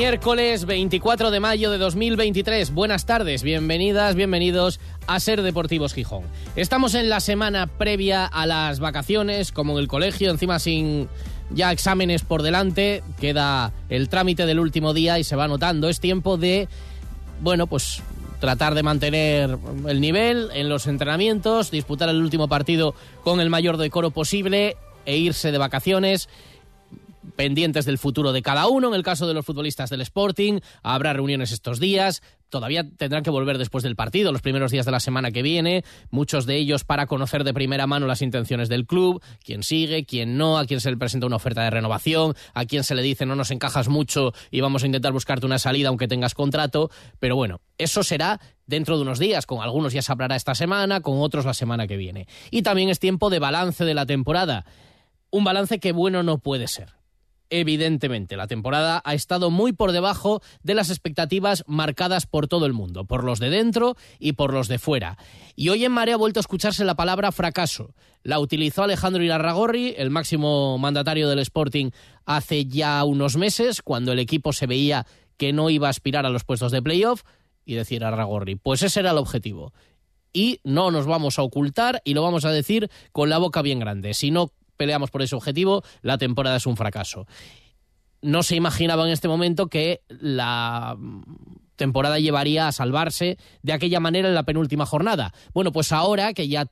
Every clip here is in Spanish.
Miércoles 24 de mayo de 2023. Buenas tardes, bienvenidas, bienvenidos a Ser Deportivos Gijón. Estamos en la semana previa a las vacaciones, como en el colegio, encima sin ya exámenes por delante, queda el trámite del último día y se va notando. Es tiempo de, bueno, pues tratar de mantener el nivel en los entrenamientos, disputar el último partido con el mayor decoro posible e irse de vacaciones pendientes del futuro de cada uno. En el caso de los futbolistas del Sporting, habrá reuniones estos días. Todavía tendrán que volver después del partido, los primeros días de la semana que viene, muchos de ellos para conocer de primera mano las intenciones del club, quién sigue, quién no, a quién se le presenta una oferta de renovación, a quién se le dice no nos encajas mucho y vamos a intentar buscarte una salida aunque tengas contrato. Pero bueno, eso será dentro de unos días, con algunos ya se hablará esta semana, con otros la semana que viene. Y también es tiempo de balance de la temporada. Un balance que bueno no puede ser evidentemente. La temporada ha estado muy por debajo de las expectativas marcadas por todo el mundo, por los de dentro y por los de fuera. Y hoy en Marea ha vuelto a escucharse la palabra fracaso. La utilizó Alejandro Irarragorri, el máximo mandatario del Sporting, hace ya unos meses, cuando el equipo se veía que no iba a aspirar a los puestos de playoff, y decía Irarragorri, pues ese era el objetivo. Y no nos vamos a ocultar y lo vamos a decir con la boca bien grande. Si no peleamos por ese objetivo, la temporada es un fracaso. No se imaginaba en este momento que la temporada llevaría a salvarse de aquella manera en la penúltima jornada. Bueno, pues ahora que ya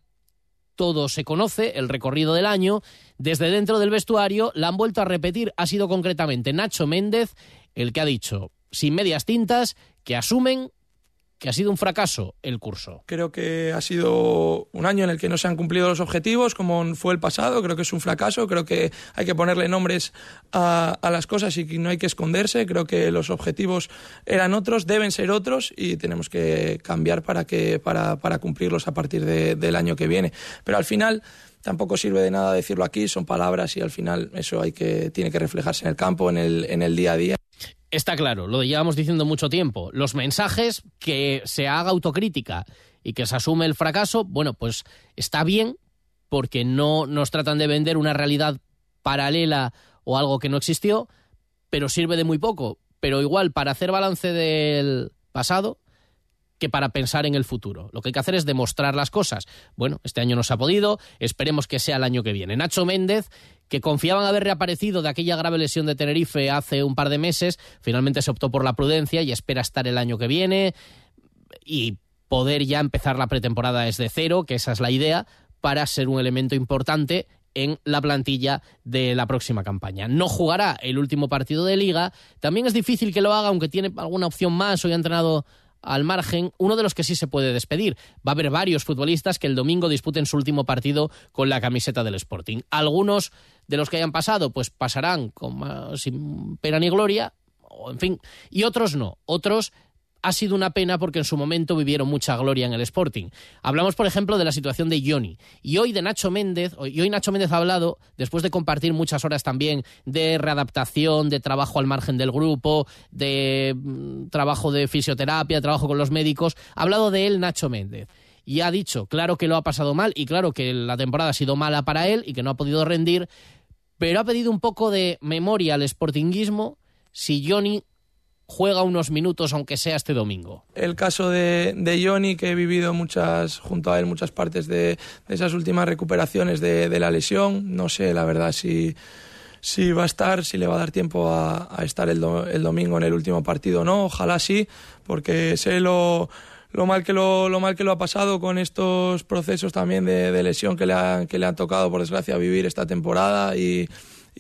todo se conoce, el recorrido del año, desde dentro del vestuario la han vuelto a repetir, ha sido concretamente Nacho Méndez el que ha dicho, sin medias tintas, que asumen que ha sido un fracaso el curso. Creo que ha sido un año en el que no se han cumplido los objetivos como fue el pasado, creo que es un fracaso, creo que hay que ponerle nombres a, las cosas y que no hay que esconderse, creo que los objetivos eran otros, deben ser otros y tenemos que cambiar para, que, para, para cumplirlos a partir del año que viene. Pero al final tampoco sirve de nada decirlo aquí, son palabras y al final eso hay que, tiene que reflejarse en el campo, en el, en el día a día. Está claro, lo llevamos diciendo mucho tiempo. Los mensajes, que se haga autocrítica y que se asume el fracaso, bueno, pues está bien porque no nos tratan de vender una realidad paralela o algo que no existió, pero sirve de muy poco. Pero igual, para hacer balance del pasado, que para pensar en el futuro. Lo que hay que hacer es demostrar las cosas. Bueno, este año no se ha podido, esperemos que sea el año que viene. Nacho Méndez, que confiaban haber reaparecido de aquella grave lesión de Tenerife hace un par de meses, finalmente se optó por la prudencia y espera estar el año que viene y poder ya empezar la pretemporada desde cero, que esa es la idea, para ser un elemento importante en la plantilla de la próxima campaña. No jugará el último partido de liga. También es difícil que lo haga, aunque tiene alguna opción más. Hoy ha entrenado al margen, uno de los que sí se puede despedir. Va a haber varios futbolistas que el domingo disputen su último partido con la camiseta del Sporting. Algunos de los que hayan pasado, pues pasarán con, sin pena ni gloria, o en fin, y otros no. Otros ha sido una pena porque en su momento vivieron mucha gloria en el Sporting. Hablamos, por ejemplo, de la situación de Johnny. Y hoy de Nacho Méndez, hoy Nacho Méndez ha hablado, después de compartir muchas horas también de readaptación, de trabajo al margen del grupo, de mm, trabajo de fisioterapia, trabajo con los médicos, ha hablado de él Nacho Méndez. Y ha dicho, claro que lo ha pasado mal y claro que la temporada ha sido mala para él y que no ha podido rendir, pero ha pedido un poco de memoria al sportinguismo si Johnny juega unos minutos, aunque sea este domingo. El caso de, Johnny, que he vivido muchas, junto a él muchas partes de, esas últimas recuperaciones de, la lesión, no sé la verdad si, si va a estar, si le va a dar tiempo a, estar el, el, domingo en el último partido no, ojalá sí, porque sé lo, lo mal que lo, lo, mal que lo ha pasado con estos procesos también de, de lesión que le, han, que le han tocado, por desgracia, vivir esta temporada y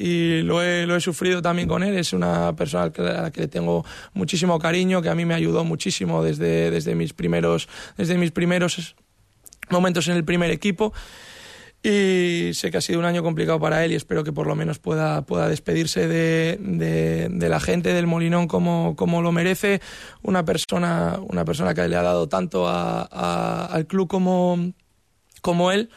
y lo he, lo he sufrido también con él. Es una persona a la que le tengo muchísimo cariño, que a mí me ayudó muchísimo desde, desde, mis, primeros, desde mis primeros momentos en el primer equipo. Y sé que ha sido un año complicado para él y espero que por lo menos pueda, pueda despedirse de, de, la gente del Molinón como, como, lo merece. Una persona, una persona que le ha dado tanto al club como, como él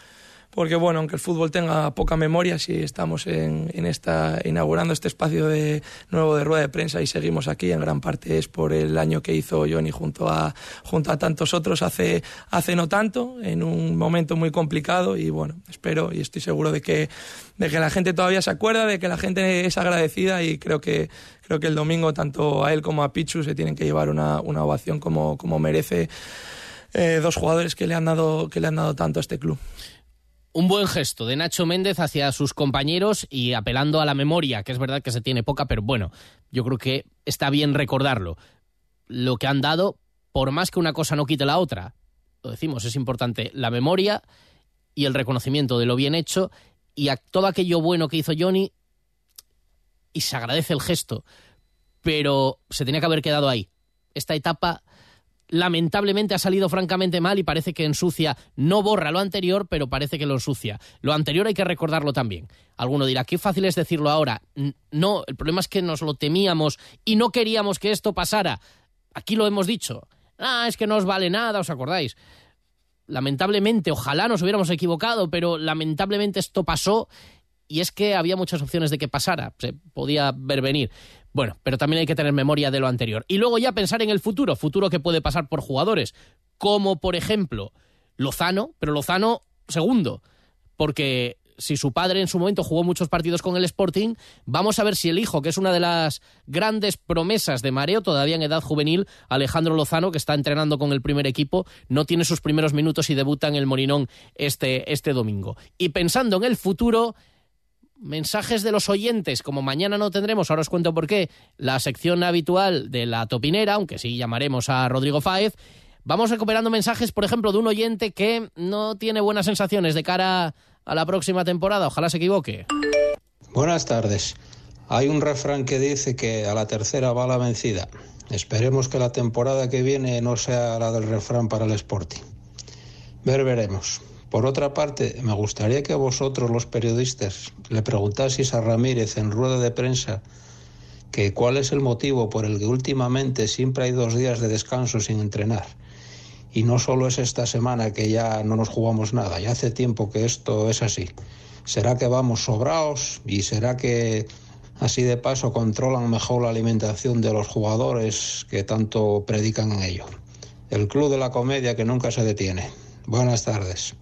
porque bueno, aunque el fútbol tenga poca memoria, si estamos en, en, esta inaugurando este espacio de nuevo de rueda de prensa y seguimos aquí, en gran parte es por el año que hizo Johnny junto a junto a tantos otros hace hace no tanto, en un momento muy complicado y bueno, espero y estoy seguro de que de que la gente todavía se acuerda, de que la gente es agradecida y creo que creo que el domingo tanto a él como a Pichu se tienen que llevar una, una ovación como, como merece eh, dos jugadores que le han dado que le han dado tanto a este club un buen gesto de Nacho Méndez hacia sus compañeros y apelando a la memoria, que es verdad que se tiene poca, pero bueno, yo creo que está bien recordarlo. Lo que han dado, por más que una cosa no quite la otra, lo decimos, es importante la memoria y el reconocimiento de lo bien hecho y a todo aquello bueno que hizo Johnny y se agradece el gesto, pero se tenía que haber quedado ahí. Esta etapa lamentablemente ha salido francamente mal y parece que ensucia, no borra lo anterior, pero parece que lo ensucia. Lo anterior hay que recordarlo también. Alguno dirá, qué fácil es decirlo ahora. No, el problema es que nos lo temíamos y no queríamos que esto pasara. Aquí lo hemos dicho. Ah, es que no os vale nada, ¿os acordáis? Lamentablemente, ojalá nos hubiéramos equivocado, pero lamentablemente esto pasó y es que había muchas opciones de que pasara, se podía ver venir. Bueno, pero también hay que tener memoria de lo anterior. Y luego ya pensar en el futuro, futuro que puede pasar por jugadores, como por ejemplo Lozano, pero Lozano segundo, porque si su padre en su momento jugó muchos partidos con el Sporting, vamos a ver si el hijo, que es una de las grandes promesas de Mareo, todavía en edad juvenil, Alejandro Lozano, que está entrenando con el primer equipo, no tiene sus primeros minutos y debuta en el Morinón este, este domingo. Y pensando en el futuro, mensajes de los oyentes, como mañana no tendremos, ahora os cuento por qué, la sección habitual de la topinera, aunque sí llamaremos a Rodrigo Fáez, vamos recuperando mensajes, por ejemplo, de un oyente que no tiene buenas sensaciones de cara a la próxima temporada, ojalá se equivoque. Buenas tardes. Hay un refrán que dice que a la tercera va la vencida. Esperemos que la temporada que viene no sea la del refrán para el Sporting. Ver veremos. Por otra parte, me gustaría que vosotros los periodistas le preguntaseis a Ramírez en rueda de prensa que cuál es el motivo por el que últimamente siempre hay dos días de descanso sin entrenar. Y no solo es esta semana que ya no nos jugamos nada, ya hace tiempo que esto es así. ¿Será que vamos sobraos y será que así de paso controlan mejor la alimentación de los jugadores que tanto predican en ello? El Club de la Comedia que nunca se detiene. Buenas tardes.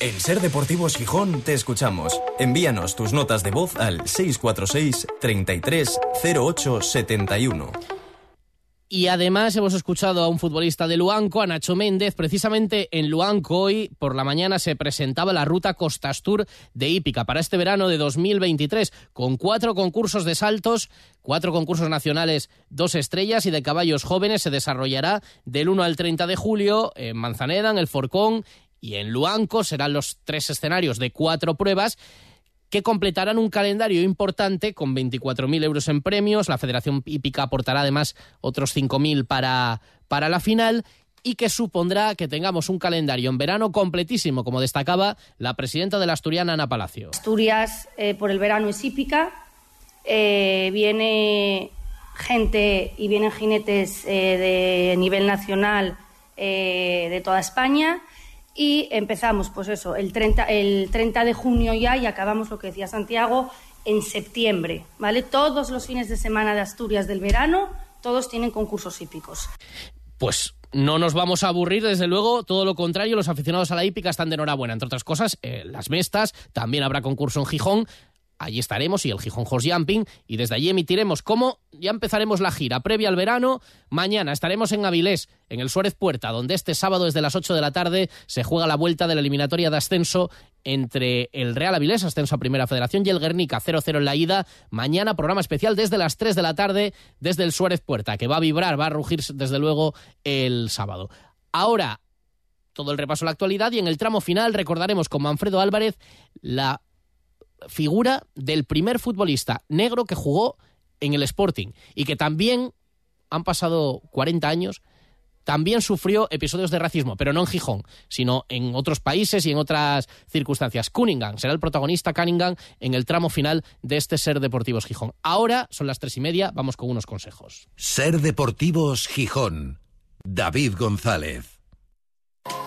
En Ser Deportivos Gijón te escuchamos. Envíanos tus notas de voz al 646 33 08 71. Y además hemos escuchado a un futbolista de Luanco, a Nacho Méndez. Precisamente en Luanco hoy por la mañana se presentaba la ruta Costas Tour de Hípica para este verano de 2023, con cuatro concursos de saltos, cuatro concursos nacionales, dos estrellas y de caballos jóvenes. Se desarrollará del 1 al 30 de julio en Manzaneda, en el Forcón y en Luanco serán los tres escenarios de cuatro pruebas que completarán un calendario importante con 24.000 euros en premios. La Federación Hípica aportará además otros 5.000 para, para la final y que supondrá que tengamos un calendario en verano completísimo, como destacaba la presidenta de la Asturiana, Ana Palacio. Asturias eh, por el verano es hípica, eh, viene gente y vienen jinetes eh, de nivel nacional de toda España y empezamos, pues eso, el 30, el 30 de junio ya y acabamos lo que decía Santiago en septiembre, ¿vale? Todos los fines de semana de Asturias del verano, todos tienen concursos hípicos. Pues no nos vamos a aburrir, desde luego, todo lo contrario, los aficionados a la hípica están de enhorabuena. Entre otras cosas, eh, las mestas, también habrá concurso en Gijón, allí estaremos y el Gijón Horse Jumping y desde allí emitiremos cómo ya empezaremos la gira previa al verano. Mañana estaremos en Avilés, en el Suárez Puerta, donde este sábado desde las 8 de la tarde se juega la vuelta de la eliminatoria de ascenso entre el Real Avilés, ascenso a Primera Federación, y el Guernica 0-0 en la ida. Mañana programa especial desde las 3 de la tarde desde el Suárez Puerta, que va a vibrar, va a rugir desde luego el sábado. Ahora todo el repaso a la actualidad y en el tramo final recordaremos con Manfredo Álvarez la figura del primer futbolista negro que jugó en el Sporting y que también han pasado 40 años, también sufrió episodios de racismo, pero no en Gijón, sino en otros países y en otras circunstancias. Cunningham será el protagonista Cunningham en el tramo final de este Ser Deportivos Gijón. Ahora son las tres y media, vamos con unos consejos. Ser Deportivos Gijón. David González.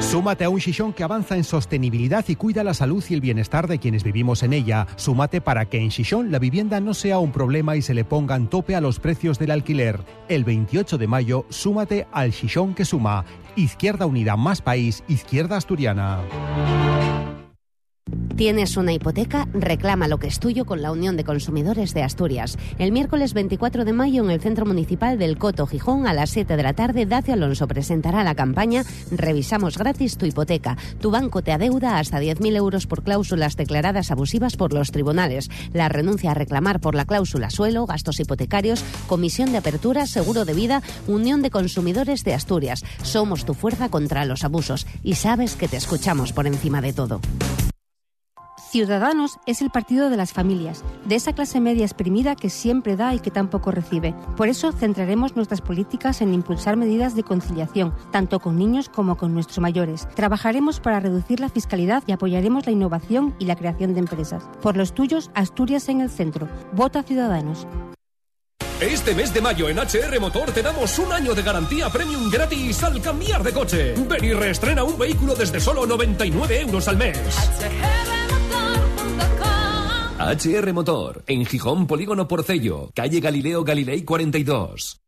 Súmate a un Shishon que avanza en sostenibilidad y cuida la salud y el bienestar de quienes vivimos en ella. Súmate para que en Shishon la vivienda no sea un problema y se le pongan tope a los precios del alquiler. El 28 de mayo, súmate al Shishon que suma. Izquierda Unida Más País, Izquierda Asturiana. ¿Tienes una hipoteca? Reclama lo que es tuyo con la Unión de Consumidores de Asturias. El miércoles 24 de mayo en el Centro Municipal del Coto Gijón a las 7 de la tarde, Dacio Alonso presentará la campaña Revisamos gratis tu hipoteca. Tu banco te adeuda hasta 10.000 euros por cláusulas declaradas abusivas por los tribunales. La renuncia a reclamar por la cláusula suelo, gastos hipotecarios, comisión de apertura, seguro de vida, Unión de Consumidores de Asturias. Somos tu fuerza contra los abusos y sabes que te escuchamos por encima de todo. Ciudadanos es el partido de las familias, de esa clase media exprimida que siempre da y que tampoco recibe. Por eso centraremos nuestras políticas en impulsar medidas de conciliación, tanto con niños como con nuestros mayores. Trabajaremos para reducir la fiscalidad y apoyaremos la innovación y la creación de empresas. Por los tuyos, Asturias en el centro. Vota Ciudadanos. Este mes de mayo en HR Motor te damos un año de garantía premium gratis al cambiar de coche. Ven y reestrena un vehículo desde solo 99 euros al mes. HR Motor, en Gijón Polígono Porcello, calle Galileo Galilei 42.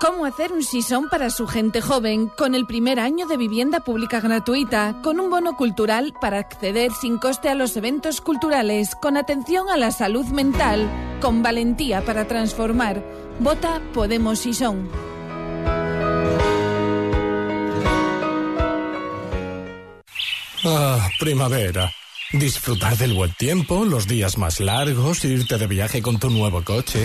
¿Cómo hacer un sisón para su gente joven con el primer año de vivienda pública gratuita, con un bono cultural para acceder sin coste a los eventos culturales, con atención a la salud mental, con valentía para transformar? Vota Podemos Sisón. Ah, primavera. Disfrutar del buen tiempo, los días más largos, irte de viaje con tu nuevo coche.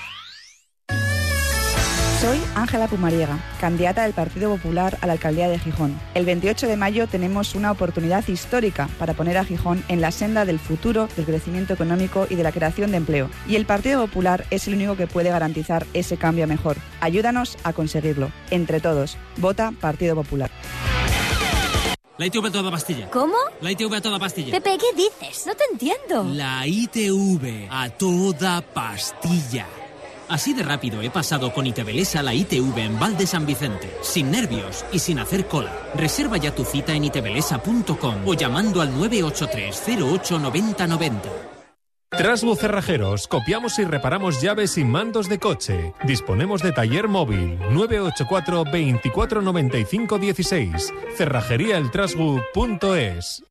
Soy Ángela Pumariega, candidata del Partido Popular a la alcaldía de Gijón. El 28 de mayo tenemos una oportunidad histórica para poner a Gijón en la senda del futuro, del crecimiento económico y de la creación de empleo. Y el Partido Popular es el único que puede garantizar ese cambio mejor. Ayúdanos a conseguirlo. Entre todos, vota Partido Popular. La ITV a toda pastilla. ¿Cómo? La ITV a toda pastilla. Pepe, ¿qué dices? No te entiendo. La ITV a toda pastilla. Así de rápido he pasado con Itebelesa a la ITV en Val de San Vicente, sin nervios y sin hacer cola. Reserva ya tu cita en itebelesa.com o llamando al 983 08 90 90. Trasbu Cerrajeros, copiamos y reparamos llaves y mandos de coche. Disponemos de taller móvil 984 24 95 16. Cerrajeríaeltrasbu.es.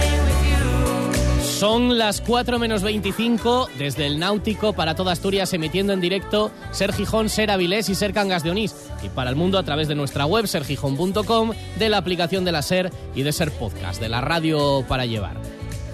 Son las 4 menos 25 desde el Náutico para toda Asturias emitiendo en directo Ser Gijón, Ser Avilés y Ser Cangas de Onís y para el mundo a través de nuestra web sergijón.com, de la aplicación de la Ser y de Ser Podcast, de la radio para llevar.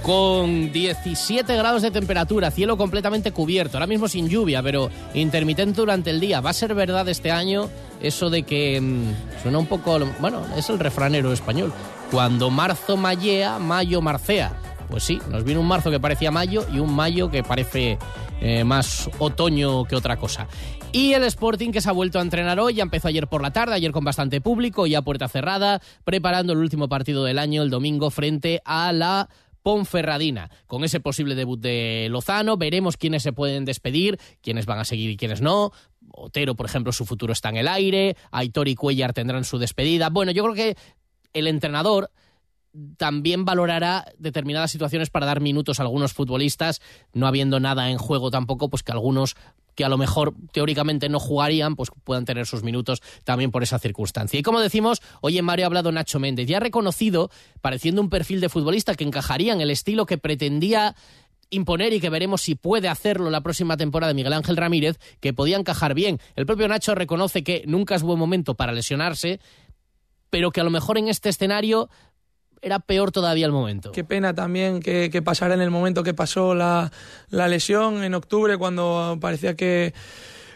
Con 17 grados de temperatura, cielo completamente cubierto, ahora mismo sin lluvia, pero intermitente durante el día. ¿Va a ser verdad este año eso de que mm, suena un poco, bueno, es el refranero español? Cuando marzo mallea, mayo marcea. Pues sí, nos viene un marzo que parecía mayo y un mayo que parece eh, más otoño que otra cosa. Y el Sporting que se ha vuelto a entrenar hoy, ya empezó ayer por la tarde, ayer con bastante público, ya puerta cerrada, preparando el último partido del año el domingo frente a la Ponferradina. Con ese posible debut de Lozano, veremos quiénes se pueden despedir, quiénes van a seguir y quiénes no. Otero, por ejemplo, su futuro está en el aire. Aitor y Cuellar tendrán su despedida. Bueno, yo creo que el entrenador también valorará determinadas situaciones para dar minutos a algunos futbolistas, no habiendo nada en juego tampoco, pues que algunos que a lo mejor teóricamente no jugarían, pues puedan tener sus minutos también por esa circunstancia. Y como decimos, hoy en Mario ha hablado Nacho Méndez, ya reconocido, pareciendo un perfil de futbolista que encajaría en el estilo que pretendía imponer y que veremos si puede hacerlo la próxima temporada Miguel Ángel Ramírez, que podía encajar bien. El propio Nacho reconoce que nunca es buen momento para lesionarse, pero que a lo mejor en este escenario era peor todavía el momento. Qué pena también que, pasara en el momento que pasó la, la lesión en octubre, cuando parecía que,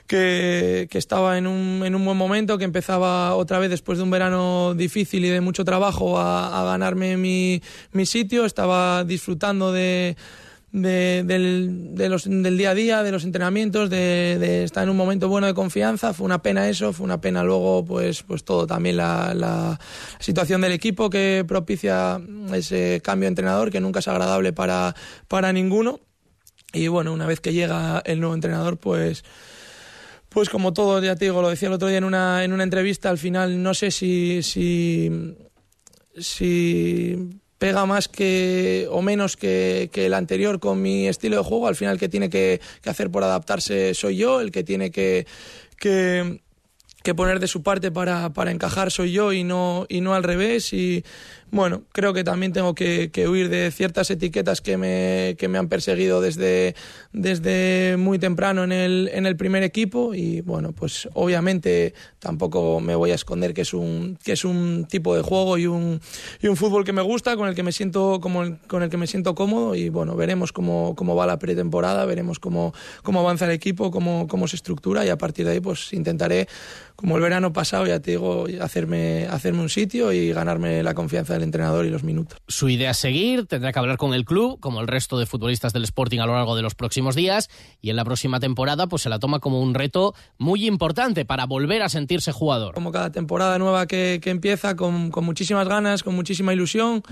que, que, estaba en un, en un buen momento, que empezaba otra vez después de un verano difícil y de mucho trabajo a, a ganarme mi, mi sitio, estaba disfrutando de de, del, del día a día, de los entrenamientos, de, de, estar en un momento bueno de confianza. Fue una pena eso, fue una pena luego pues, pues todo, también la, la situación del equipo que propicia ese cambio de entrenador que nunca es agradable para, para ninguno. Y bueno, una vez que llega el nuevo entrenador, pues pues como todo, ya te digo, lo decía el otro día en una, en una entrevista, al final no sé si, si, si pega más que o menos que, que, el anterior con mi estilo de juego. Al final el que tiene que, hacer por adaptarse soy yo, el que tiene que, que, que poner de su parte para, para, encajar soy yo y no, y no al revés. Y bueno, creo que también tengo que, que huir de ciertas etiquetas que me, que me han perseguido desde, desde muy temprano en el, en el primer equipo y bueno, pues obviamente tampoco me voy a esconder que es un, que es un tipo de juego y un, y un fútbol que me gusta, con el que me siento, como el, con el que me siento cómodo y bueno, veremos cómo, cómo va la pretemporada, veremos cómo, cómo avanza el equipo, cómo, cómo se estructura y a partir de ahí pues intentaré, como el verano pasado, ya te digo, hacerme, hacerme un sitio y ganarme la confianza del entrenador y los minutos. Su idea es seguir, tendrá que hablar con el club, como el resto de futbolistas del Sporting a lo largo de los próximos días, y en la próxima temporada pues se la toma como un reto muy importante para volver a sentirse jugador. Como cada temporada nueva que, que empieza, con, con muchísimas ganas, con muchísima ilusión,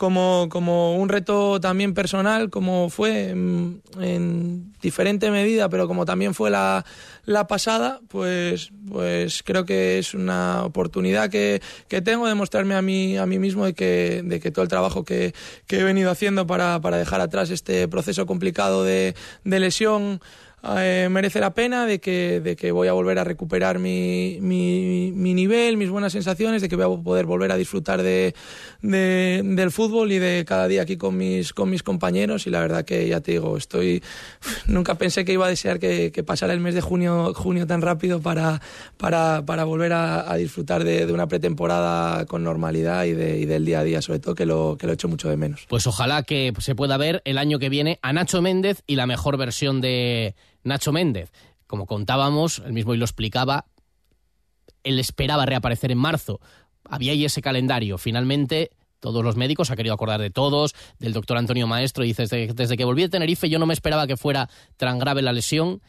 como, como un reto también personal, como fue en, en, diferente medida, pero como también fue la, la pasada, pues, pues creo que es una oportunidad que, que tengo de mostrarme a mí, a mí mismo de que, de que todo el trabajo que, que he venido haciendo para, para dejar atrás este proceso complicado de, de lesión eh, merece la pena, de que, de que voy a volver a recuperar mi, mi, nivel, mis buenas sensaciones, de que voy a poder volver a disfrutar de, de, del fútbol y de cada día aquí con mis, con mis compañeros. Y la verdad que ya te digo, estoy. Nunca pensé que iba a desear que, que pasara el mes de junio, junio tan rápido para, para, para volver a, a disfrutar de, de, una pretemporada con normalidad y, de, y del día a día, sobre todo que lo, que lo echo mucho de menos. Pues ojalá que se pueda ver el año que viene a Nacho Méndez y la mejor versión de Nacho Méndez. Como contábamos, él mismo y lo explicaba, él esperaba reaparecer en marzo. Había ahí ese calendario. Finalmente, todos los médicos, ha querido acordar de todos, del doctor Antonio Maestro, dice, desde, desde que volví de Tenerife yo no me esperaba que fuera tan grave la lesión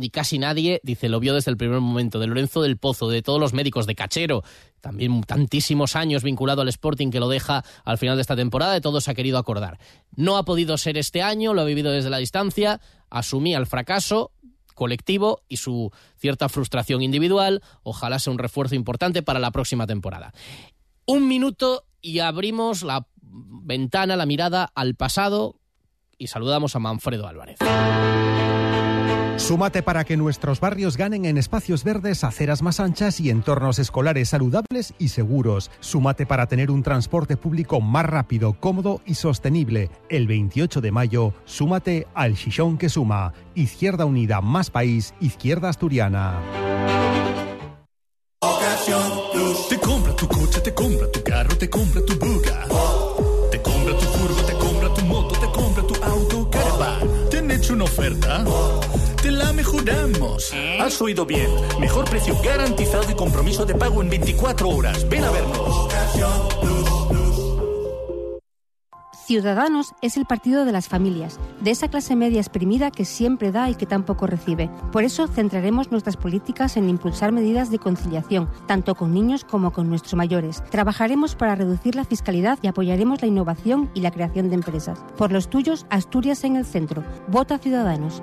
ni casi nadie, dice, lo vio desde el primer momento, de Lorenzo del Pozo, de todos los médicos, de Cachero, también tantísimos años vinculado al Sporting que lo deja al final de esta temporada, de todos ha querido acordar. No ha podido ser este año, lo ha vivido desde la distancia, asumía el fracaso colectivo y su cierta frustración individual, ojalá sea un refuerzo importante para la próxima temporada. Un minuto y abrimos la ventana, la mirada al pasado y saludamos a Manfredo Álvarez. Súmate para que nuestros barrios ganen en espacios verdes, aceras más anchas y entornos escolares saludables y seguros. Súmate para tener un transporte público más rápido, cómodo y sostenible. El 28 de mayo, súmate al Chichón que suma. Izquierda Unida más país, Izquierda Asturiana. Te compra tu coche, te compra tu carro, te compra tu buga. Te compra tu furgo, te compra tu moto, te compra tu auto, caravan. ¿Te han hecho una oferta? Te la mejoramos. Has oído bien. Mejor precio garantizado y compromiso de pago en 24 horas. Ven a vernos. Ciudadanos es el partido de las familias, de esa clase media exprimida que siempre da y que tampoco recibe. Por eso centraremos nuestras políticas en impulsar medidas de conciliación, tanto con niños como con nuestros mayores. Trabajaremos para reducir la fiscalidad y apoyaremos la innovación y la creación de empresas. Por los tuyos, Asturias en el centro. Vota Ciudadanos.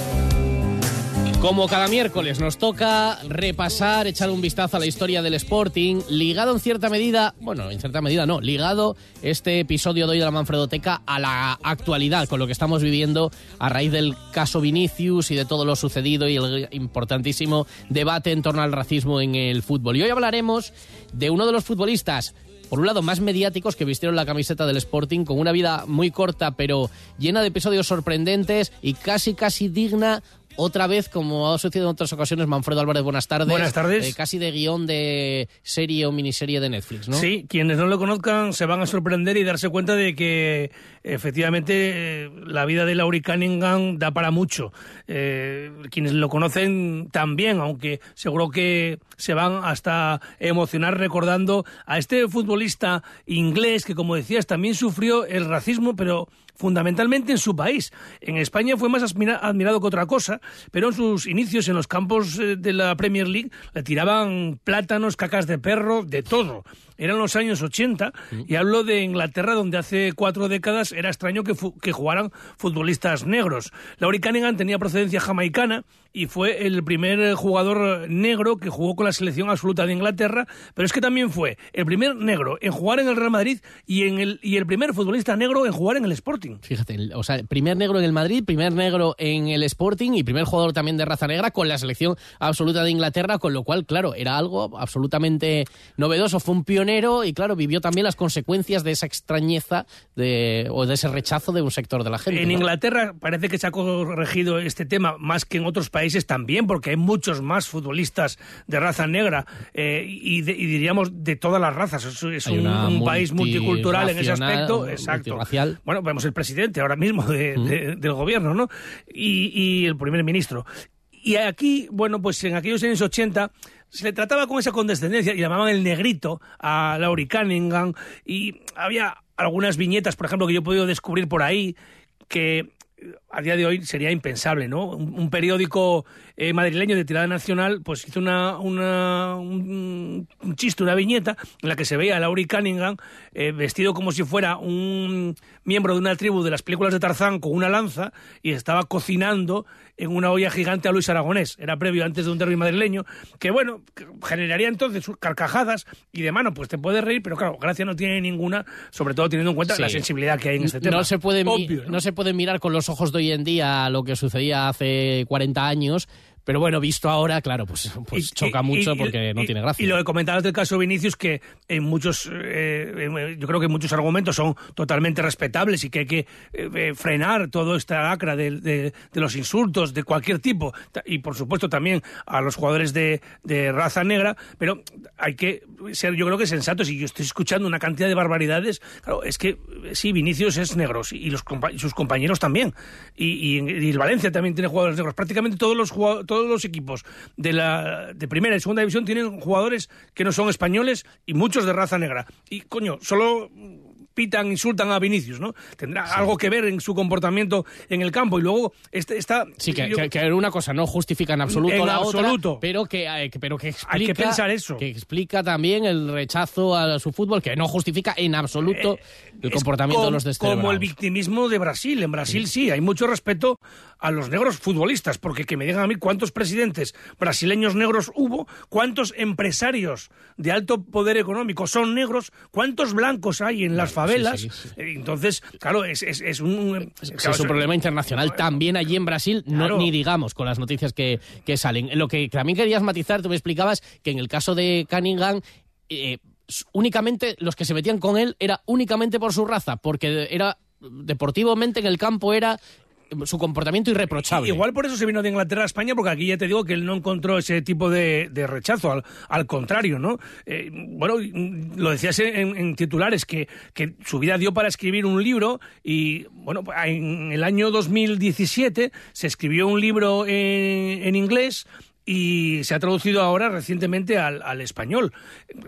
Como cada miércoles nos toca repasar, echar un vistazo a la historia del Sporting, ligado en cierta medida, bueno, en cierta medida no, ligado este episodio de hoy de la Manfredoteca a la actualidad, con lo que estamos viviendo a raíz del caso Vinicius y de todo lo sucedido y el importantísimo debate en torno al racismo en el fútbol. Y hoy hablaremos de uno de los futbolistas por un lado, más mediáticos que vistieron la camiseta del Sporting, con una vida muy corta, pero llena de episodios sorprendentes y casi, casi digna otra vez, como ha sucedido en otras ocasiones, Manfredo Álvarez, buenas tardes. Buenas tardes. Eh, casi de guion de serie o miniserie de Netflix, ¿no? Sí, quienes no lo conozcan se van a sorprender y darse cuenta de que efectivamente eh, la vida de Laurie Cunningham da para mucho. Eh, quienes lo conocen también, aunque seguro que se van hasta emocionar recordando a este futbolista inglés que, como decías, también sufrió el racismo, pero fundamentalmente en su país. En España fue más admirado que otra cosa, pero en sus inicios en los campos eh, de la Premier League le tiraban plátanos, cacas de perro, de todo. Eran los años 80 y hablo de Inglaterra donde hace cuatro décadas era extraño que, que jugaran futbolistas negros. Laurie Cunningham tenía procedencia jamaicana y fue el primer jugador negro que jugó con la selección absoluta de Inglaterra, pero es que también fue el primer negro en jugar en el Real Madrid y, en el, y el primer futbolista negro en jugar en el Sporting. Fíjate, o sea, primer negro en el Madrid, primer negro en el Sporting y primer jugador también de raza negra con la selección absoluta de Inglaterra, con lo cual, claro, era algo absolutamente novedoso, fue un pionero y claro, vivió también las consecuencias de esa extrañeza de, o de ese rechazo de un sector de la gente. En Inglaterra parece que se ha corregido este tema más que en otros países también, porque hay muchos más futbolistas de raza negra eh, y, diríamos de todas las razas. Es, un, país multicultural en ese aspecto. Exacto. Bueno, vemos el presidente ahora mismo del gobierno, ¿no? Y, y el primer ministro. Y aquí, bueno, pues en aquellos años 80 se le trataba con esa condescendencia y llamaban el negrito a Laurie Cunningham y había algunas viñetas, por ejemplo, que yo he podido descubrir por ahí que a día de hoy sería impensable, ¿no? Un, periódico eh, madrileño de tirada nacional, pues hizo una, una un, chiste, una viñeta, en la que se veía a Laurie Cunningham eh, vestido como si fuera un miembro de una tribu de las películas de Tarzán con una lanza y estaba cocinando en una olla gigante a Luis Aragonés. Era previo antes de un derbi madrileño, que bueno, generaría entonces carcajadas y de mano, pues te puedes reír, pero claro, gracia no tiene ninguna, sobre todo teniendo en cuenta la sensibilidad que hay en este tema. No se puede, ¿no? se puede mirar con los ojos de hoy en día lo que sucedía hace 40 años pero bueno, visto ahora, claro, pues, pues choca mucho porque no tiene gracia. Y lo que comentabas del caso Vinicius, que en muchos, eh, yo creo que muchos argumentos son totalmente respetables y que hay que eh, frenar toda esta lacra de, los insultos de cualquier tipo y por supuesto también a los jugadores de, raza negra, pero hay que ser yo creo que sensatos y yo estoy escuchando una cantidad de barbaridades. Claro, es que sí, Vinicius es negro y, los, sus compañeros también. Y, y, Valencia también tiene jugadores negros. Prácticamente todos los jugadores todos los equipos de la de primera y segunda división tienen jugadores que no son españoles y muchos de raza negra. Y coño, solo pitan, insultan a Vinicius, ¿no? Tendrá algo que ver en su comportamiento en el campo. Y luego este, está... Sí, que, yo- que- que una cosa no justifica en absoluto En la absoluto. otra, pero que, eh, que- pero que explica... Hay que pensar eso. Que explica también el rechazo a su fútbol, que no justifica en absoluto el Es comportamiento de los Como el descerebrados. victimismo de Brasil. En Brasil sí, hay mucho respeto a los negros futbolistas, porque que me digan a mí cuántos presidentes brasileños negros hubo, cuántos empresarios de alto poder económico son negros, cuántos blancos hay en las favelas. sí, sí. Eh, Entonces, claro, es, es- es un... Claro, es un problema internacional también allí en Brasil, no, ni digamos con las noticias que, que salen. Lo que también querías matizar, tú me explicabas que en el caso de Cunningham, eh, únicamente los que se metían con él era únicamente por su raza, porque era deportivamente en el campo era eh, su comportamiento irreprochable. Igual por eso se vino de Inglaterra a España, porque aquí ya te digo que él no encontró ese tipo de, de rechazo, al, contrario, ¿no? Eh, bueno, lo decías en, en titulares, que, que su vida dio para escribir un libro y, bueno, en el año 2017 se escribió un libro en, en inglés y se ha traducido ahora recientemente al, al español.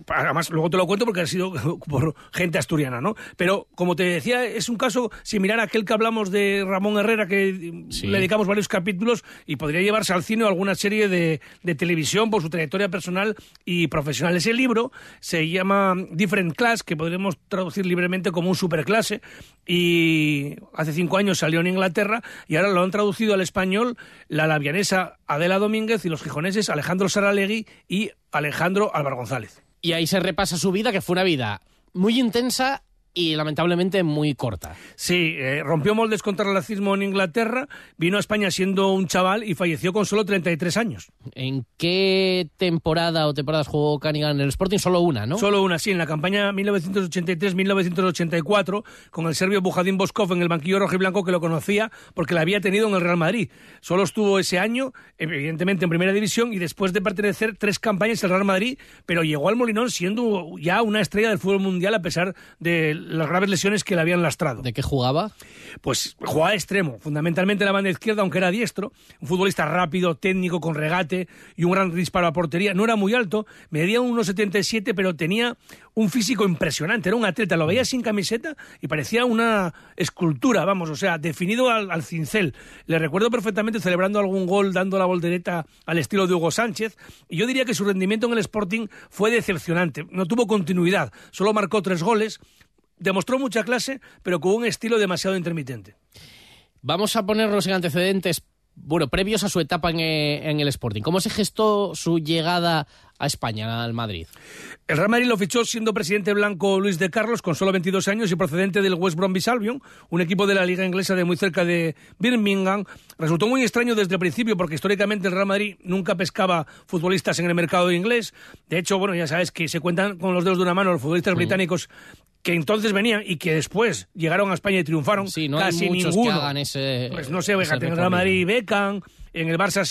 Además, luego te lo cuento porque ha sido por gente asturiana, ¿no? Pero, como te decía, es un caso similar a aquel que hablamos de Ramón Herrera, que Sí. le dedicamos varios capítulos y podría llevarse al cine o alguna serie de, de televisión por su trayectoria personal y profesional. Ese libro se llama Different Class, que podremos traducir libremente como un superclase, y hace cinco años salió en Inglaterra y ahora lo han traducido al español la labianesa Adela Domínguez y los gijoneses Alejandro Saralegui y Alejandro Álvaro González. Y ahí se repasa su vida, que fue una vida muy intensa y lamentablemente muy corta. Sí, eh, rompió moldes contra el racismo en Inglaterra, vino a España siendo un chaval y falleció con solo 33 años. ¿En qué temporada o temporadas jugó Cunningham en el Sporting? Solo una, ¿no? Solo una, sí, en la campaña 1983-1984, con el serbio Bujadín Boskov en el banquillo rojo y blanco que lo conocía porque la había tenido en el Real Madrid. Solo estuvo ese año, evidentemente en primera división, y después de pertenecer tres campañas al Real Madrid, pero llegó al Molinón siendo ya una estrella del fútbol mundial a pesar de las graves lesiones que le habían lastrado. ¿De qué jugaba? Pues jugaba extremo, fundamentalmente en la banda izquierda, aunque era diestro, un futbolista rápido, técnico, con regate y un gran disparo a portería. No era muy alto, medía unos 77, pero tenía un físico impresionante, era un atleta, lo veía sin camiseta y parecía una escultura, vamos, o sea, definido al, al cincel. Le recuerdo perfectamente celebrando algún gol, dando la voltereta al estilo de Hugo Sánchez, y yo diría que su rendimiento en el Sporting fue decepcionante, no tuvo continuidad, solo marcó tres goles, demostró mucha clase, pero con un estilo demasiado intermitente. Vamos a ponernos en antecedentes, bueno, previos a su etapa en, eh, en el Sporting. ¿Cómo se gestó su llegada a España, al Madrid? El Real Madrid lo fichó siendo presidente blanco Luis de Carlos, con solo 22 años y procedente del West Bromwich Albion, un equipo de la liga inglesa de muy cerca de Birmingham. Resultó muy extraño desde el principio porque históricamente el Real Madrid nunca pescaba futbolistas en el mercado inglés. De hecho, bueno, ya sabes que se cuentan con los dedos de una mano los futbolistas británicos que entonces venían y que después llegaron a España y triunfaron. Sí, no Casi hay muchos ninguno. que hagan ese. Pues no sé, fíjate, en el. Real Madrid Beckham, en el Barça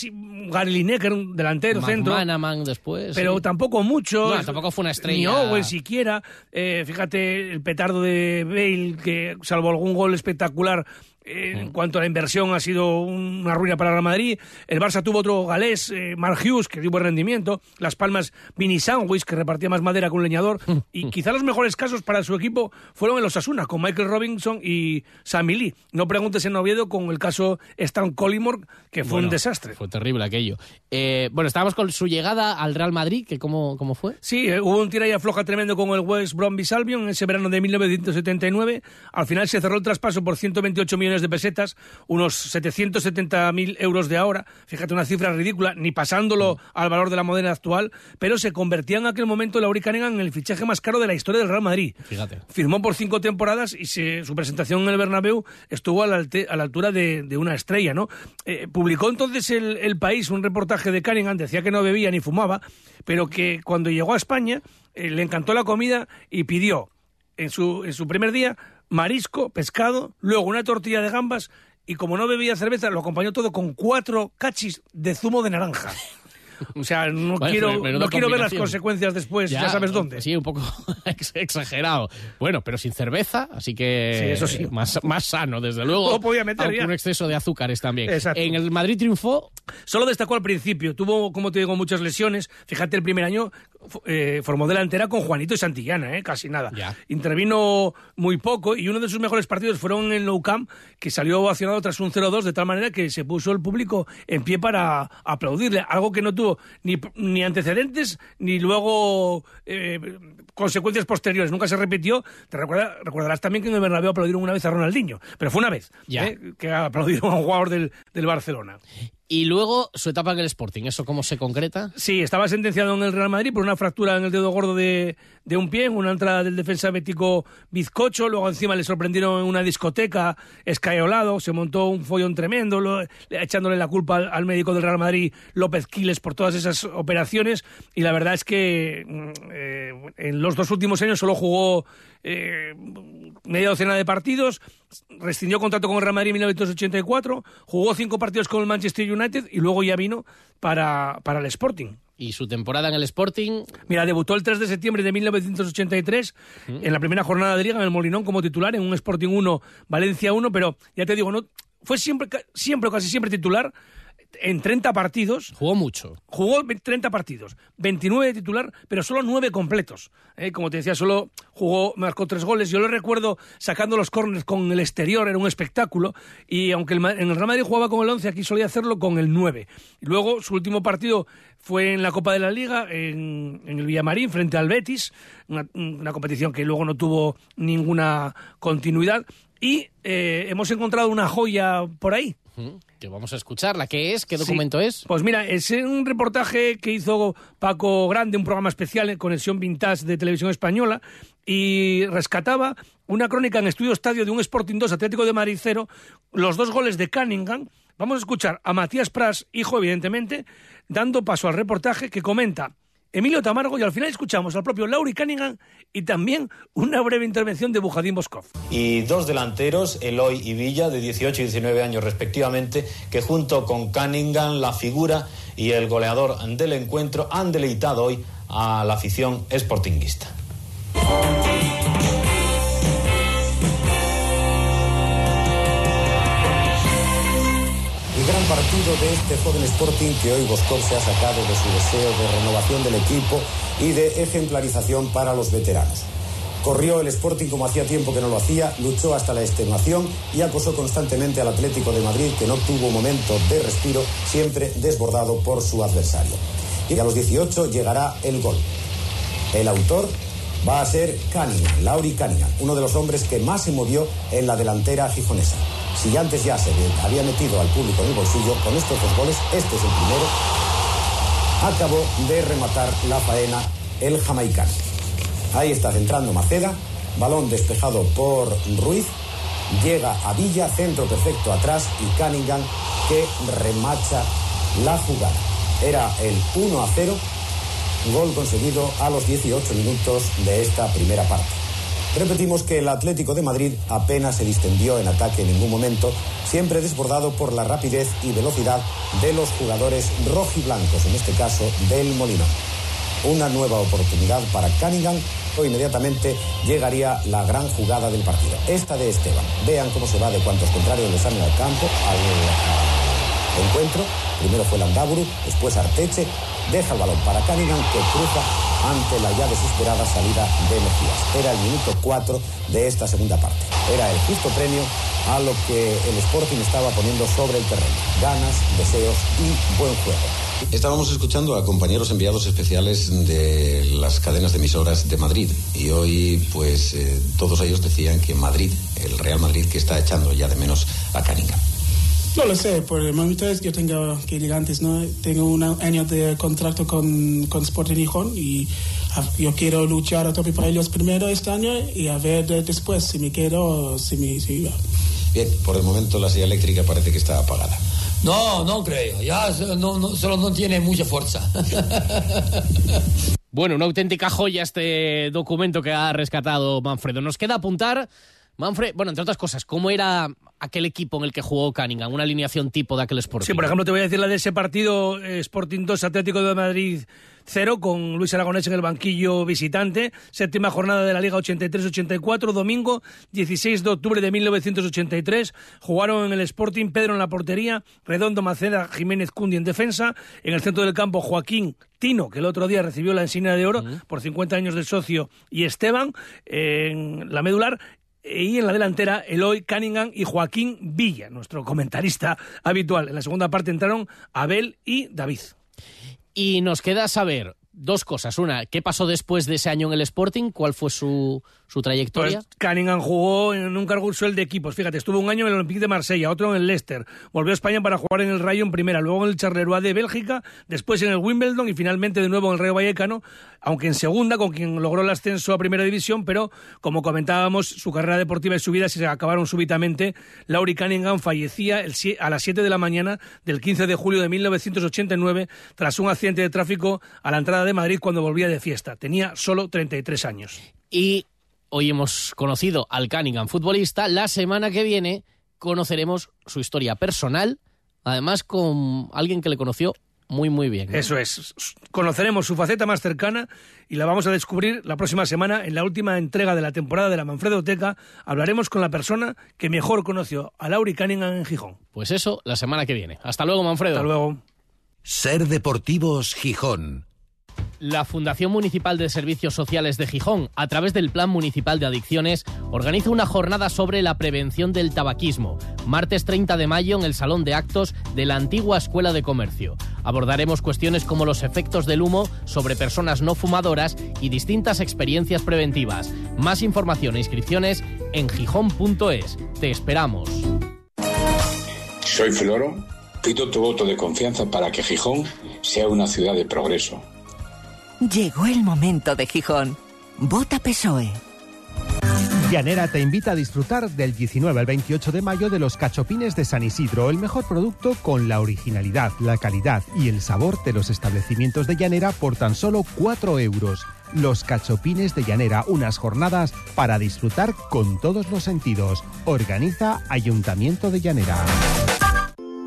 Gary Lineker, un delantero, centro. McManaman después. Pero sí. tampoco mucho. No, tampoco fue una Ni estrella. Owen siquiera. Eh, fíjate el petardo de Bale, que salvo algún gol espectacular. Eh, Mm. En cuanto a la inversión, ha sido una ruina para el Real Madrid. El Barça tuvo otro galés, eh, Mark Hughes, que dio buen rendimiento. Las Palmas, Vini Sandwich, que repartía más madera que un leñador. y quizá los mejores casos para su equipo fueron en los Asuna, con Michael Robinson y Sammy Lee. No preguntes en Oviedo con el caso Stan Collymore, que fue Bueno, un desastre. Fue terrible aquello. Eh, bueno, estábamos con su llegada al Real Madrid, que cómo, cómo fue. Sí, eh, hubo un tira y afloja tremendo con el West Bromwich Albion en ese verano de 1979. Al final se cerró el traspaso por 128 millones de pesetas, unos 770.000 euros de ahora. Fíjate, una cifra ridícula, ni pasándolo al valor de la moneda actual, pero se convertía en aquel momento Lauri Cunningham en el fichaje más caro de la historia del Real Madrid. Fíjate. Firmó por cinco temporadas y se- su presentación en el Bernabéu estuvo a la, alte- a la altura de, de una estrella, ¿no? Eh, publicó entonces el, El País un reportaje de Cunningham, decía que no bebía ni fumaba, pero que cuando llegó a España eh, le encantó la comida y pidió en su, en su primer día marisco, pescado, luego una tortilla de gambas y como no bebía cerveza lo acompañó todo con cuatro cachis de zumo de naranja. O sea, no Vale, quiero, no quiero ver las consecuencias después, ya, sabes dónde. Sí, un poco ex- exagerado. Bueno, pero sin cerveza, así que Sí, eso sí. Más, más sano, desde luego. Podía meter ya. un exceso de azúcares también. Exacto. En el Madrid triunfó. Solo destacó al principio, tuvo, como te digo, muchas lesiones. Fíjate, el primer año eh, formó delantera con Juanito y Santillana, ¿eh? casi nada. Intervino muy poco y uno de sus mejores partidos fueron en Nou Camp, que salió ovacionado tras un 0-2, de tal manera que se puso el público en pie para aplaudirle, algo que no tuvo ni, ni antecedentes ni luego eh, consecuencias posteriores. Nunca se repitió. Te recuerda, recordarás también que en el Bernabéu aplaudieron una vez a Ronaldinho, pero fue una vez ¿eh? que aplaudieron a un jugador del, del Barcelona. Y luego su etapa en el Sporting, ¿eso cómo se concreta? Sí, estaba sentenciado en el Real Madrid por una fractura en el dedo gordo de, de un pie, una entrada del defensa bético bizcocho, luego encima le sorprendieron en una discoteca escaeolado, se montó un follón tremendo, lo- echándole la culpa al, al médico del Real Madrid, López Quiles, por todas esas operaciones, y la verdad es que mm, eh, en los dos últimos años solo jugó eh, media docena de partidos, rescindió contrato con el Real Madrid en 1984, jugó cinco partidos con el Manchester United y luego ya vino para, para el Sporting. ¿Y su temporada en el Sporting? Mira, debutó el 3 de septiembre de 1983 en la primera jornada de liga en el Molinón como titular en un Sporting 1, Valencia 1, pero ya te digo, no fue siempre, siempre casi siempre titular en 30 partidos. Jugó mucho. Jugó ve- 30 partidos, 29 de titular, pero solo 9 completos. ¿eh? Como te decía, solo jugó, marcó 3 goles. Yo lo recuerdo sacando los córneres con el exterior, era un espectáculo. Y aunque el en el Real Madrid jugaba con el 11, aquí solía hacerlo con el 9. Y luego su último partido fue en la Copa de la Liga, en, en el Villamarín, frente al Betis, una, una competición que luego no tuvo ninguna continuidad. Y eh, hemos encontrado una joya por ahí. Que vamos a escucharla. ¿Qué es? ¿Qué Sí. documento es? Pues mira, es un reportaje que hizo Paco Grande, un programa especial en Conexión Vintage de Televisión Española, y rescataba una crónica en Estudio Estadio de un Sporting 2 Atlético de 0, los dos goles de Cunningham. Vamos a escuchar a Matías Pras, hijo evidentemente, dando paso al reportaje que comenta Emilio Tamargo y al final escuchamos al propio Lauri Cunningham y también una breve intervención de Bujadín Boskov. y dos delanteros, Eloy y Villa, de 18 y 19 años respectivamente, que junto con Cunningham, la figura y el goleador del encuentro, han deleitado hoy a la afición sportinguista. Partido de este joven Sporting que hoy Boskov se ha sacado de su deseo de renovación del equipo y de ejemplarización para los veteranos. Corrió el Sporting como hacía tiempo que no lo hacía, luchó hasta la extenuación y acosó constantemente al Atlético de Madrid que no tuvo momento de respiro, siempre desbordado por su adversario. Y a los 18 llegará el gol. El autor va a ser Cunningham, Lauri Cunningham, uno de los hombres que más se movió en la delantera gijonesa. Si antes ya se había metido al público en el bolsillo, con estos dos goles, este es el primero, acabó de rematar la faena el jamaicano. Ahí está centrando Maceda, balón despejado por Ruiz, llega a Villa, centro perfecto atrás y Cunningham que remacha la jugada. Era el 1 a 0 Gol conseguido a los 18 minutos de esta primera parte. Repetimos que el Atlético de Madrid apenas se distendió en ataque en ningún momento, siempre desbordado por la rapidez y velocidad de los jugadores rojiblancos, en este caso del Molinón. Una nueva oportunidad para Cunningham o inmediatamente llegaría la gran jugada del partido. Esta de Esteban. Vean cómo se va de cuantos contrarios le salen al campo, al encuentro. Primero fue Landaburu, después Arteche. Deja el balón para Cunningham que cruza ante la ya desesperada salida de Mejías. Era el minuto 4 de esta segunda parte. Era el justo premio a lo que el Sporting estaba poniendo sobre el terreno. Ganas, deseos y buen juego. Estábamos escuchando a compañeros enviados especiales de las cadenas de emisoras de Madrid y hoy pues eh, todos ellos decían que Madrid, el Real Madrid que está echando ya de menos a Cunningham. No lo sé, por el momento es- yo tengo, que diga antes, ¿no? Tengo un año de contrato con, con Sporting Gijón y a- yo quiero luchar a tope para ellos primero este año y a ver de- después si me quedo o si me si iba. Bien, por el momento la silla eléctrica parece que está apagada. No, no creo. Ya no, no, solo no tiene mucha fuerza. Bueno, una auténtica joya este documento que ha rescatado Manfredo. Nos queda apuntar, Manfred, bueno, entre otras cosas, cómo era aquel equipo en el que jugó Cunningham, una alineación tipo de aquel Sporting. Sí, por ejemplo, te voy a decir la de ese partido eh, Sporting 2, Atlético de Madrid cero con Luis Aragonés en el banquillo visitante. Séptima jornada de la Liga 83-84, domingo 16 de octubre de 1983. Jugaron en el Sporting Pedro en la portería, Redondo Maceda, Jiménez Cundi en defensa. En el centro del campo Joaquín Tino, que el otro día recibió la insignia de oro por 50 años de socio, y Esteban en la medular y en la delantera Eloy Cunningham y Joaquín Villa, nuestro comentarista habitual. En la segunda parte entraron Abel y David. Y nos queda saber dos cosas. Una, ¿qué pasó después de ese año en el Sporting? ¿Cuál fue su, su trayectoria? Pues Cunningham jugó en un cargo usual de equipos. Fíjate, estuvo un año en el Olympique de Marsella, otro en el Leicester. Volvió a España para jugar en el Rayo en primera, luego en el Charleroi de Bélgica, después en el Wimbledon y finalmente de nuevo en el Rayo Vallecano, aunque en segunda, con quien logró el ascenso a primera división, pero como comentábamos, su carrera deportiva y su vida se acabaron súbitamente. Laurie Cunningham fallecía el, a las 7 de la mañana del 15 de julio de 1989 tras un accidente de tráfico a la entrada de Madrid cuando volvía de fiesta. Tenía solo 33 años. Y hoy hemos conocido al Cunningham futbolista. La semana que viene conoceremos su historia personal, además con alguien que le conoció muy, muy bien. Eso es. Conoceremos su faceta más cercana y la vamos a descubrir la próxima semana en la última entrega de la temporada de la Manfredo Teca. Hablaremos con la persona que mejor conoció a Lauri Cunningham en Gijón. Pues eso, la semana que viene. Hasta luego, Manfredo. Hasta luego. Ser Deportivos Gijón. La Fundación Municipal de Servicios Sociales de Gijón, a través del Plan Municipal de Adicciones, organiza una jornada sobre la prevención del tabaquismo, martes 30 de mayo en el Salón de Actos de la antigua Escuela de Comercio. Abordaremos cuestiones como los efectos del humo sobre personas no fumadoras y distintas experiencias preventivas. Más información e inscripciones en gijón.es. Te esperamos. Soy Floro. Pido tu voto de confianza para que Gijón sea una ciudad de progreso Llegó el momento de Gijón. Vota PSOE. Llanera te invita a disfrutar del 19 al 28 de mayo de los cachopines de San Isidro, el mejor producto con la originalidad, la calidad y el sabor de los establecimientos de Llanera por tan solo 4 euros. Los cachopines de Llanera, unas jornadas para disfrutar con todos los sentidos. Organiza Ayuntamiento de Llanera.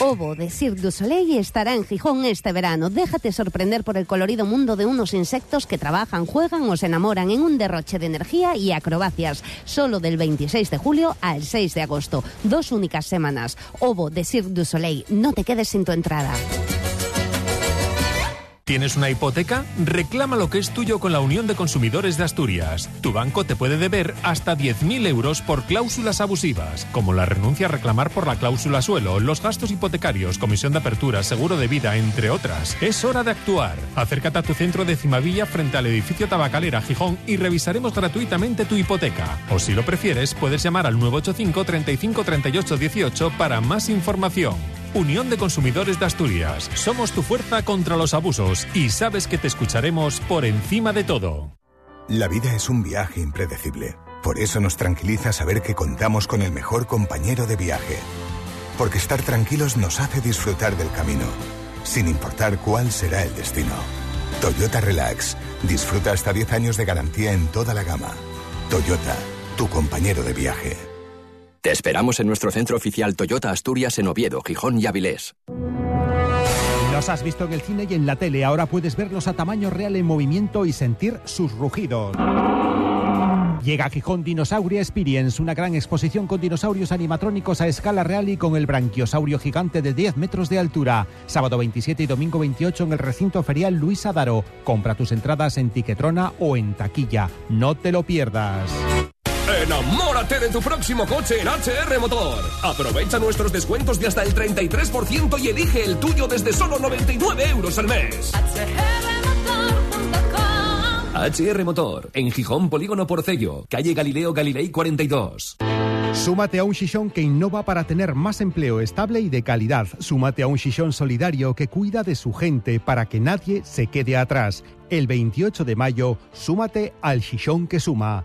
Ovo de Cirque du Soleil estará en Gijón este verano. Déjate sorprender por el colorido mundo de unos insectos que trabajan, juegan o se enamoran en un derroche de energía y acrobacias. Solo del 26 de julio al 6 de agosto. Dos únicas semanas. Ovo de Cirque du Soleil. No te quedes sin tu entrada. ¿Tienes una hipoteca? Reclama lo que es tuyo con la Unión de Consumidores de Asturias. Tu banco te puede deber hasta 10.000 euros por cláusulas abusivas, como la renuncia a reclamar por la cláusula suelo, los gastos hipotecarios, comisión de apertura, seguro de vida, entre otras. Es hora de actuar. Acércate a tu centro de Cimavilla frente al edificio Tabacalera Gijón y revisaremos gratuitamente tu hipoteca. O si lo prefieres, puedes llamar al 985 35 38 18 para más información. Unión de Consumidores de Asturias. Somos tu fuerza contra los abusos y sabes que te escucharemos por encima de todo. La vida es un viaje impredecible. Por eso nos tranquiliza saber que contamos con el mejor compañero de viaje. Porque estar tranquilos nos hace disfrutar del camino, sin importar cuál será el destino. Toyota Relax. Disfruta hasta 10 años de garantía en toda la gama. Toyota, tu compañero de viaje. Te esperamos en nuestro centro oficial Toyota Asturias en Oviedo, Gijón y Avilés. Los has visto en el cine y en la tele, ahora puedes verlos a tamaño real en movimiento y sentir sus rugidos. Llega a Gijón Dinosauria Experience, una gran exposición con dinosaurios animatrónicos a escala real y con el branquiosaurio gigante de 10 metros de altura. Sábado 27 y domingo 28 en el recinto ferial Luis Adaro. Compra tus entradas en Tiquetrona o en taquilla. No te lo pierdas. Enamórate de tu próximo coche en HR Motor. Aprovecha nuestros descuentos de hasta el 33% y elige el tuyo desde solo 99 euros al mes. HR Motor, en Gijón Polígono Porcello, calle Galileo Galilei 42. Súmate a un Shishon que innova para tener más empleo estable y de calidad. Súmate a un Shishon solidario que cuida de su gente para que nadie se quede atrás. El 28 de mayo, súmate al Shishon que suma.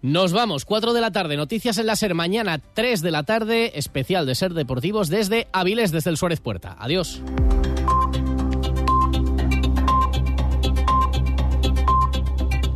Nos vamos, 4 de la tarde, noticias en la SER, mañana 3 de la tarde, especial de SER Deportivos desde Avilés, desde el Suárez Puerta. Adiós.